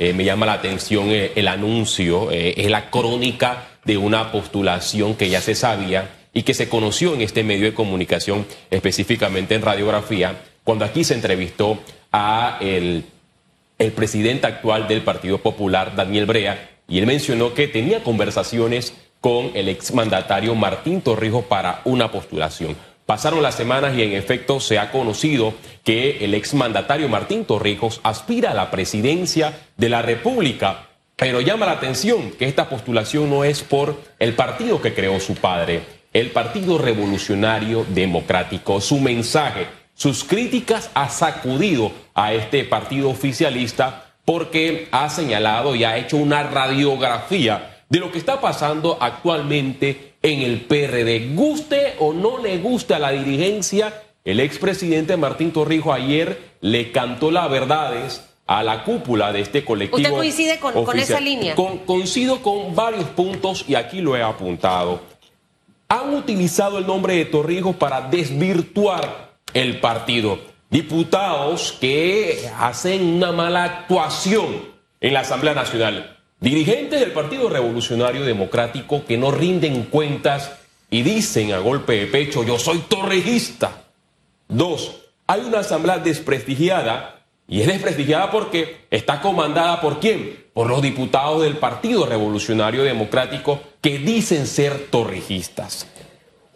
eh, me llama la atención eh, el anuncio, eh, es la crónica de una postulación que ya se sabía y que se conoció en este medio de comunicación, específicamente en radiografía, cuando aquí se entrevistó a el, el presidente actual del Partido Popular, Daniel Brea, y él mencionó que tenía conversaciones con el exmandatario Martín Torrijos para una postulación. Pasaron las semanas y en efecto se ha conocido que el exmandatario Martín Torrijos aspira a la presidencia de la República, pero llama la atención que esta postulación no es por el partido que creó su padre, el Partido Revolucionario Democrático. Su mensaje, sus críticas ha sacudido a este partido oficialista porque ha señalado y ha hecho una radiografía de lo que está pasando actualmente en el PRD. Guste o no le guste a la dirigencia, el expresidente Martín Torrijos ayer le cantó las verdades a la cúpula de este colectivo. ¿Usted coincide con, con esa línea? Con, coincido con varios puntos y aquí lo he apuntado. Han utilizado el nombre de Torrijos para desvirtuar el partido. Diputados que hacen una mala actuación en la Asamblea Nacional Dirigentes del Partido Revolucionario Democrático que no rinden cuentas y dicen a golpe de pecho, yo soy torrejista. Dos, hay una asamblea desprestigiada y es desprestigiada porque está comandada por quién? Por los diputados del Partido Revolucionario Democrático que dicen ser torrijistas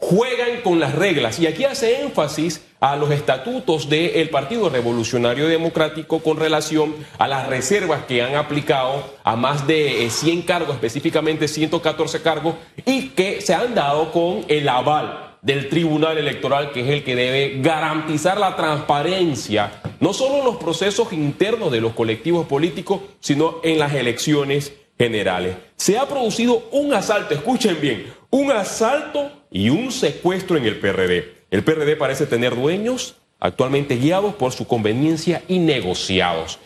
juegan con las reglas. Y aquí hace énfasis a los estatutos del Partido Revolucionario Democrático con relación a las reservas que han aplicado a más de 100 eh, cargos, específicamente 114 cargos, y que se han dado con el aval del Tribunal Electoral, que es el que debe garantizar la transparencia, no solo en los procesos internos de los colectivos políticos, sino en las elecciones generales. Se ha producido un asalto, escuchen bien, un asalto y un secuestro en el PRD. El PRD parece tener dueños actualmente guiados por su conveniencia y negociados.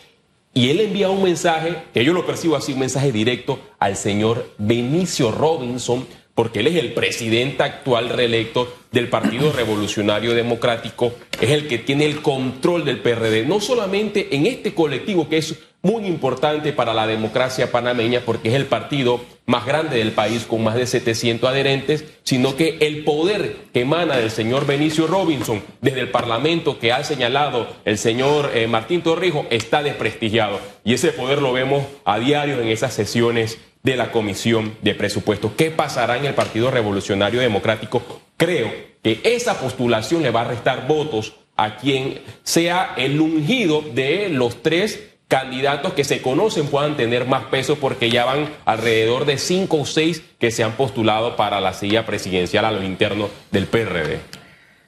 Y él envía un mensaje, que yo lo percibo así, un mensaje directo al señor Benicio Robinson, porque él es el presidente actual reelecto del Partido Revolucionario Democrático, es el que tiene el control del PRD, no solamente en este colectivo que es muy importante para la democracia panameña porque es el partido más grande del país con más de 700 adherentes, sino que el poder que emana del señor Benicio Robinson desde el Parlamento que ha señalado el señor eh, Martín Torrijos está desprestigiado. Y ese poder lo vemos a diario en esas sesiones de la Comisión de Presupuestos. ¿Qué pasará en el Partido Revolucionario Democrático? Creo que esa postulación le va a restar votos a quien sea el ungido de los tres candidatos que se conocen puedan tener más peso porque ya van alrededor de cinco o seis que se han postulado para la silla presidencial a lo interno del PRD.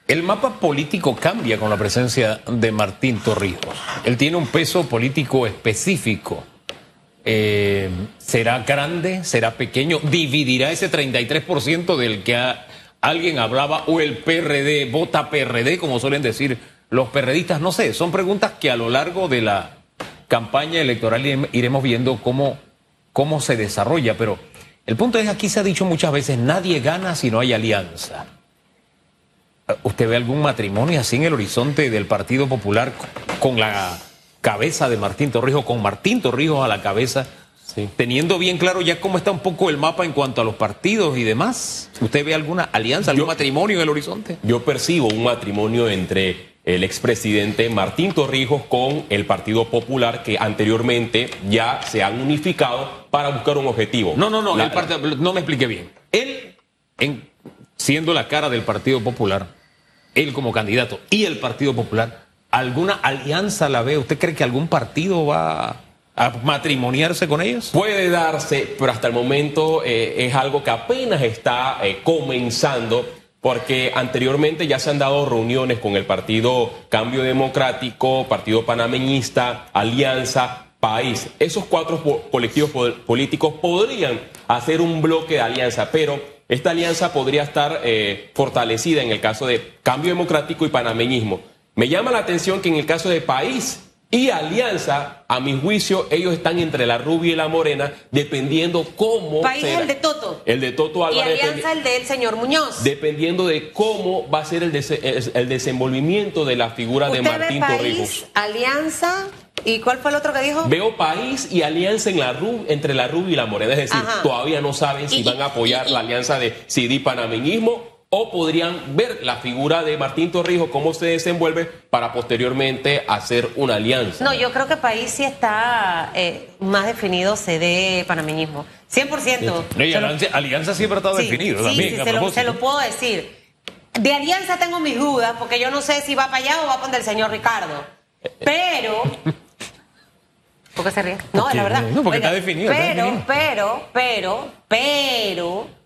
El mapa político cambia con la presencia de Martín Torrijos. Él tiene un peso político específico. Eh, ¿Será grande? ¿Será pequeño? ¿Dividirá ese 33% del que alguien hablaba? ¿O el PRD vota PRD, como suelen decir los perredistas? No sé, son preguntas que a lo largo de la campaña electoral iremos viendo cómo, cómo se desarrolla, pero el punto es, aquí se ha dicho muchas veces, nadie gana si no hay alianza. ¿Usted ve algún matrimonio así en el horizonte del Partido Popular con la cabeza de Martín Torrijos, con Martín Torrijos a la cabeza, teniendo bien claro ya cómo está un poco el mapa en cuanto a los partidos y demás? ¿Usted ve alguna alianza, algún matrimonio en el horizonte? Yo percibo un matrimonio entre el expresidente Martín Torrijos con el Partido Popular que anteriormente ya se han unificado para buscar un objetivo. No, no, no, no me expliqué bien. Él, en, siendo la cara del Partido Popular, él como candidato y el Partido Popular, ¿alguna alianza la ve? ¿Usted cree que algún partido va a matrimoniarse con ellos? Puede darse, pero hasta el momento eh, es algo que apenas está eh, comenzando porque anteriormente ya se han dado reuniones con el Partido Cambio Democrático, Partido Panameñista, Alianza, País. Esos cuatro colectivos políticos podrían hacer un bloque de alianza, pero esta alianza podría estar eh, fortalecida en el caso de Cambio Democrático y Panameñismo. Me llama la atención que en el caso de País y Alianza, a mi juicio, ellos están entre la rubia y la morena, dependiendo cómo. País el de Toto. El de Toto Álvarez. Y Alianza el del señor Muñoz. Dependiendo de cómo va a ser el, el desenvolvimiento de la figura de Martín ve país, Alianza ¿Y cuál fue el otro que dijo? Veo país y alianza en la RUB, entre la RUB y la Morena. Es decir, Ajá. todavía no saben si Y- van a apoyar y- y- la alianza de CD panameñismo o podrían ver la figura de Martín Torrijos, cómo se desenvuelve para posteriormente hacer una alianza. No, yo creo que país sí está eh, más definido CD panameñismo. 100%. No, y Se lo- alianza, alianza siempre ha estado Sí, definido sí, también. sí, a se, lo, se lo puedo decir. De alianza tengo mis dudas, porque yo no sé si va para allá o va para el señor Ricardo. Pero. ¿Por qué se ríe? No, Porque- la verdad. no, porque está definido, está Pero, definido. pero, pero, pero.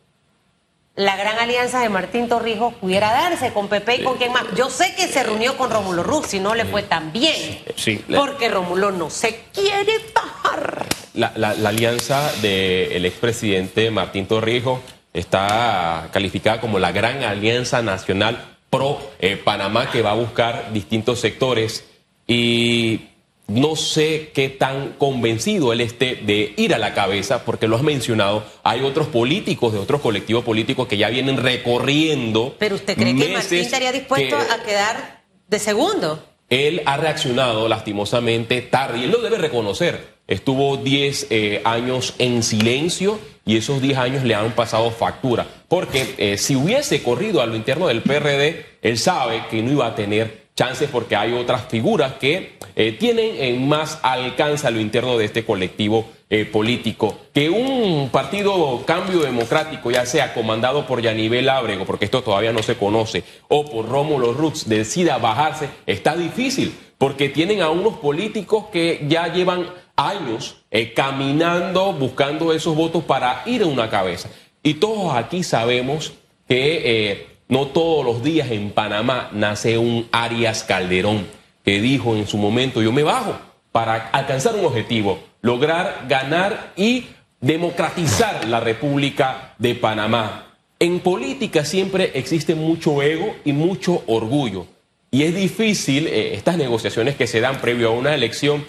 La gran alianza de Martín Torrijos pudiera darse con Pepe y con quien más. Yo sé que se reunió con Rómulo Ruz y no le fue tan bien. Sí. Porque Rómulo no se quiere bajar. La, la- la alianza del expresidente Martín Torrijos está calificada como la gran alianza nacional pro eh, Panamá que va a buscar distintos sectores y no sé qué tan convencido él esté de ir a la cabeza, porque lo has mencionado, hay otros políticos de otros colectivos políticos que ya vienen recorriendo. Pero usted cree que Martín estaría dispuesto que- a quedar de segundo. él ha reaccionado lastimosamente tarde y él lo debe reconocer. Estuvo 10 eh, años en silencio y esos 10 años le han pasado factura. Porque eh, si hubiese corrido a lo interno del PRD, él sabe que no iba a tener chances porque hay otras figuras que eh, tienen en más alcance a lo interno de este colectivo eh, político. Que un partido cambio democrático, ya sea comandado por Yanivel Ábrego, porque esto todavía no se conoce, o por Rómulo Rux, decida bajarse, está difícil, porque tienen a unos políticos que ya llevan años eh, caminando, buscando esos votos para ir a una cabeza. Y todos aquí sabemos que eh, no todos los días en Panamá nace un Arias Calderón que dijo en su momento, yo me bajo para alcanzar un objetivo, lograr ganar y democratizar la República de Panamá. En política siempre existe mucho ego y mucho orgullo. Y es difícil eh, estas negociaciones que se dan previo a una elección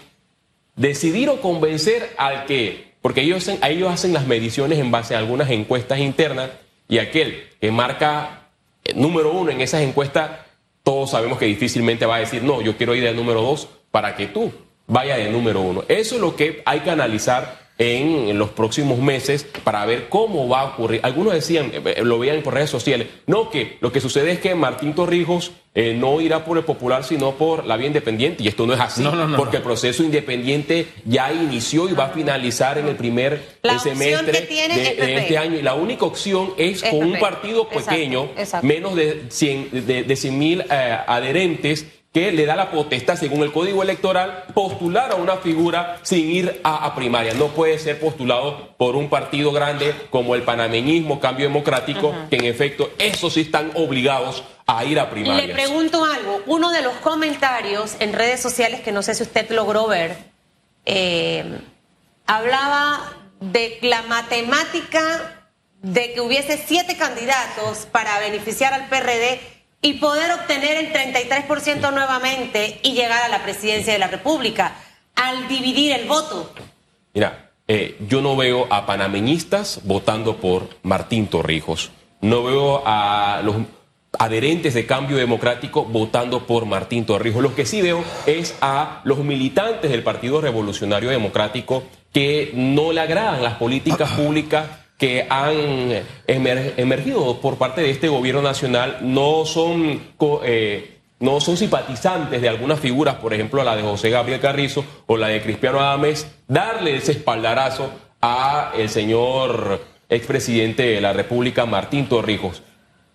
decidir o convencer al que, porque ellos, ellos hacen las mediciones en base a algunas encuestas internas y aquel que marca número uno en esas encuestas, todos sabemos que difícilmente va a decir, no, yo quiero ir del número dos para que tú vayas de número uno. Eso es lo que hay que analizar en, los próximos meses para ver cómo va a ocurrir. Algunos decían, eh, eh, lo veían por redes sociales, no, que lo que sucede es que Martín Torrijos eh, no irá por el popular, sino por la vía independiente. Y esto no es así, No, no, no, porque no. el proceso independiente ya inició y va a finalizar en el primer La eh, opción semestre que tiene de, de este año. Y la única opción es, con un partido pequeño, exacto. menos de 100 de, de 100 mil eh, adherentes, que le da la potestad, según el código electoral, postular a una figura sin ir a, a primaria. No puede ser postulado por un partido grande como el panameñismo, Cambio Democrático, que en efecto, esos sí están obligados a ir a primarias. Le pregunto algo. Uno de los comentarios en redes sociales que no sé si usted logró ver, eh, hablaba de la matemática de que hubiese siete candidatos para beneficiar al PRD y poder obtener el 33% nuevamente y llegar a la presidencia de la República al dividir el voto. Mira, eh, yo no veo a panameñistas votando por Martín Torrijos. No veo a los adherentes de cambio democrático votando por Martín Torrijos. Lo que sí veo es a los militantes del Partido Revolucionario Democrático que no le agradan las políticas públicas que han emer- emergido por parte de este gobierno nacional. No son... eh, no son simpatizantes de algunas figuras, por ejemplo la de José Gabriel Carrizo o la de Cristiano Adames, darle ese espaldarazo a el señor expresidente de la República, Martín Torrijos.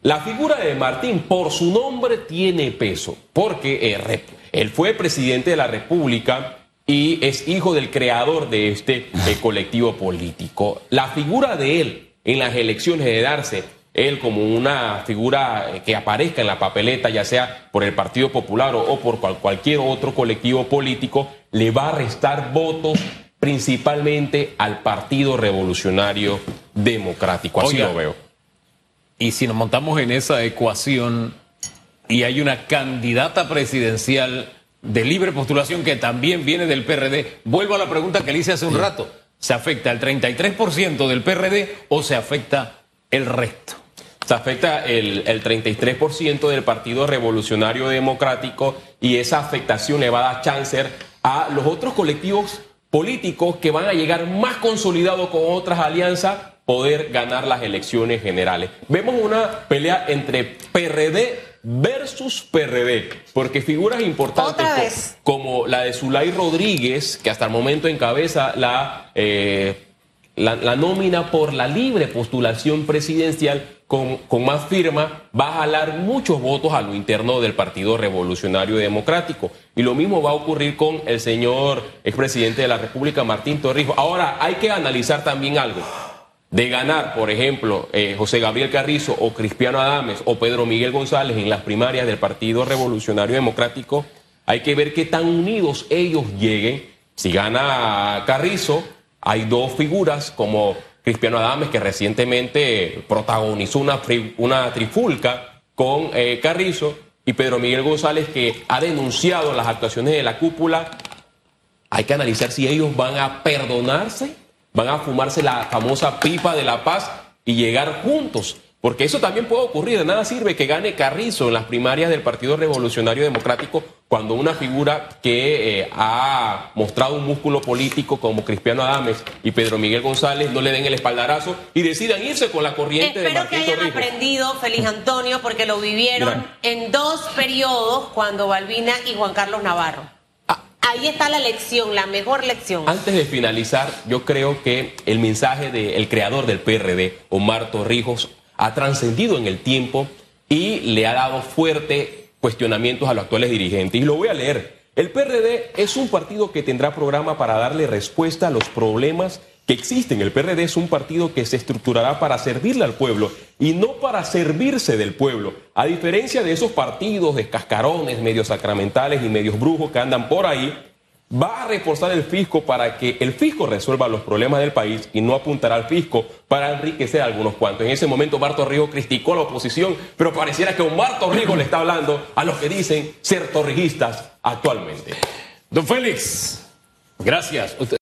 La figura de Martín, por su nombre, tiene peso, porque eh, él fue presidente de la República y es hijo del creador de este eh, colectivo político. La figura de él en las elecciones de darse él como una figura eh, que aparezca en la papeleta, ya sea por el Partido Popular o, o por cual- cualquier otro colectivo político, le va a restar votos principalmente al Partido Revolucionario Democrático. Así Oiga. lo veo. Y si nos montamos en esa ecuación y hay una candidata presidencial de libre postulación que también viene del PRD, vuelvo a la pregunta que le hice hace un rato. ¿Se afecta el 33% del PRD o se afecta el resto? Se afecta el, el 33% del Partido Revolucionario Democrático y esa afectación le va a dar chance a los otros colectivos políticos que van a llegar más consolidados con otras alianzas poder ganar las elecciones generales. Vemos una pelea entre PRD versus PRD, porque figuras importantes como la de Zulay Rodríguez, que hasta el momento encabeza la, eh, la, la nómina por la libre postulación presidencial con, con más firma, va a jalar muchos votos a lo interno del Partido Revolucionario Democrático. Y lo mismo va a ocurrir con el señor expresidente de la República, Martín Torrijos. Ahora, hay que analizar también algo. De ganar, por ejemplo, eh, José Gabriel Carrizo o Cristiano Adames o Pedro Miguel González en las primarias del Partido Revolucionario Democrático, hay que ver qué tan unidos ellos lleguen. Si gana Carrizo, hay dos figuras como Cristiano Adames, que recientemente protagonizó una, una trifulca con eh, Carrizo, y Pedro Miguel González, que ha denunciado las actuaciones de la cúpula. Hay que analizar si ellos van a perdonarse, van a fumarse la famosa pipa de la paz y llegar juntos. Porque eso también puede ocurrir. De nada sirve que gane Carrizo en las primarias del Partido Revolucionario Democrático cuando una figura que eh, ha mostrado un músculo político como Cristiano Adames y Pedro Miguel González no le den el espaldarazo y decidan irse con la corriente de Espero que Martín hayan Torrijos. aprendido, Feliz Antonio, porque lo vivieron Mira. en dos periodos cuando Balbina y Juan Carlos Navarro. Ah. Ahí está la lección, la mejor lección. Antes de finalizar, yo creo que el mensaje del creador del PRD, Omar Torrijos, ha trascendido en el tiempo y le ha dado fuerte cuestionamientos a los actuales dirigentes. Y lo voy a leer. El PRD es un partido que tendrá programa para darle respuesta a los problemas que existen. El PRD es un partido que se estructurará para servirle al pueblo y no para servirse del pueblo. A diferencia de esos partidos de cascarones, medios sacramentales y medios brujos que andan por ahí, va a reforzar el fisco para que el fisco resuelva los problemas del país y no apuntará al fisco para enriquecer a algunos cuantos. En ese momento Omar Torrijos criticó a la oposición, pero pareciera que Omar Torrijos le está hablando a los que dicen ser torrijistas actualmente. Don Félix, gracias.